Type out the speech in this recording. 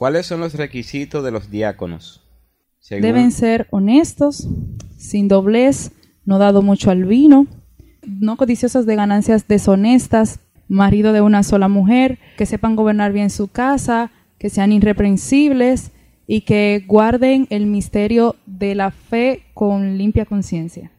¿Cuáles son los requisitos de los diáconos? Deben ser honestos, sin doblez, no dado mucho al vino, no codiciosos de ganancias deshonestas, marido de una sola mujer, que sepan gobernar bien su casa, que sean irreprensibles y que guarden el misterio de la fe con limpia conciencia.